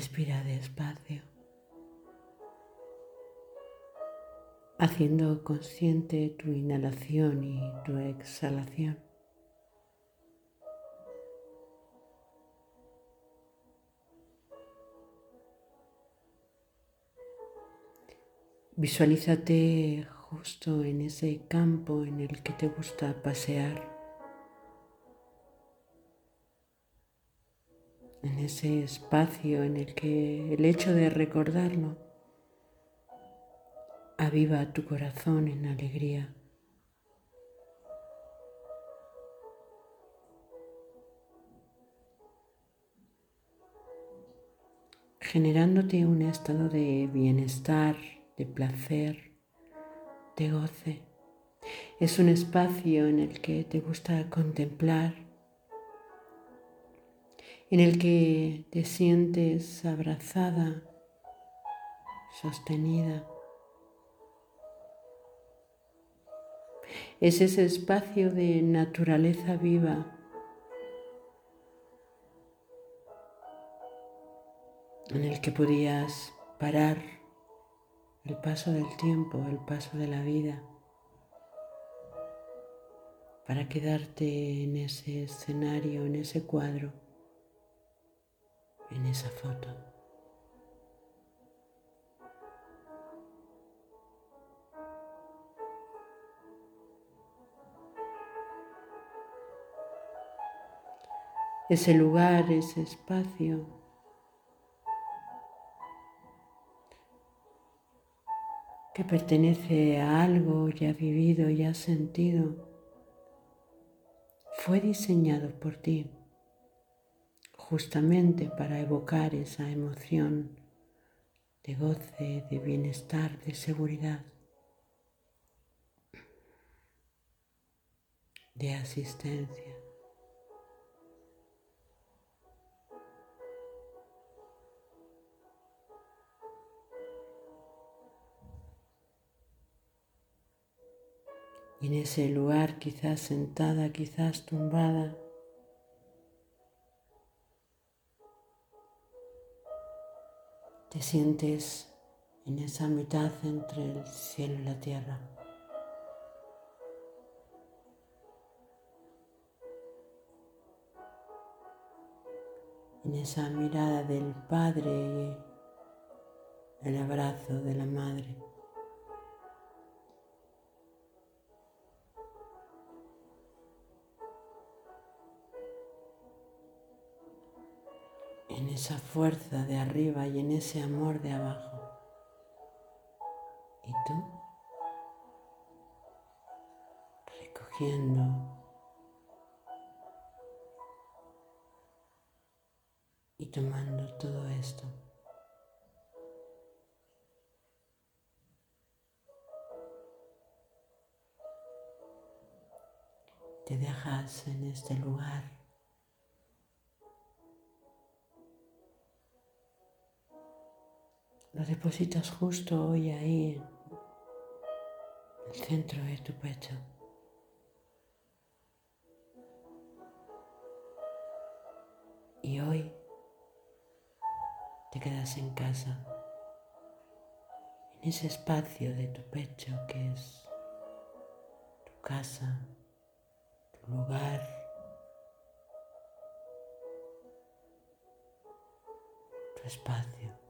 Respira despacio, haciendo consciente tu inhalación y tu exhalación. Visualízate justo en ese campo en el que te gusta pasear, en ese espacio en el que el hecho de recordarlo aviva tu corazón en alegría. generándote un estado de bienestar, de placer, de goce. Es un espacio en el que te gusta contemplar, en el que te sientes abrazada, sostenida. Es ese espacio de naturaleza viva en el que podías parar el paso del tiempo, el paso de la vida, para quedarte en ese escenario, en ese cuadro, en esa foto. Ese lugar, ese espacio. Que pertenece a algo ya vivido, ya sentido, fue diseñado por ti justamente para evocar esa emoción de goce, de bienestar, de seguridad, de asistencia. Y en ese lugar, quizás sentada, quizás tumbada, te sientes en esa mitad entre el cielo y la tierra. En esa mirada del Padre y el abrazo de la Madre. En esa fuerza de arriba y en ese amor de abajo. ¿Y tú? Recogiendo y tomando todo esto. Te dejas en este lugar Lo depositas justo hoy ahí, en el centro de tu pecho. Y hoy te quedas en casa, en ese espacio de tu pecho que es tu casa, tu lugar. tu espacio.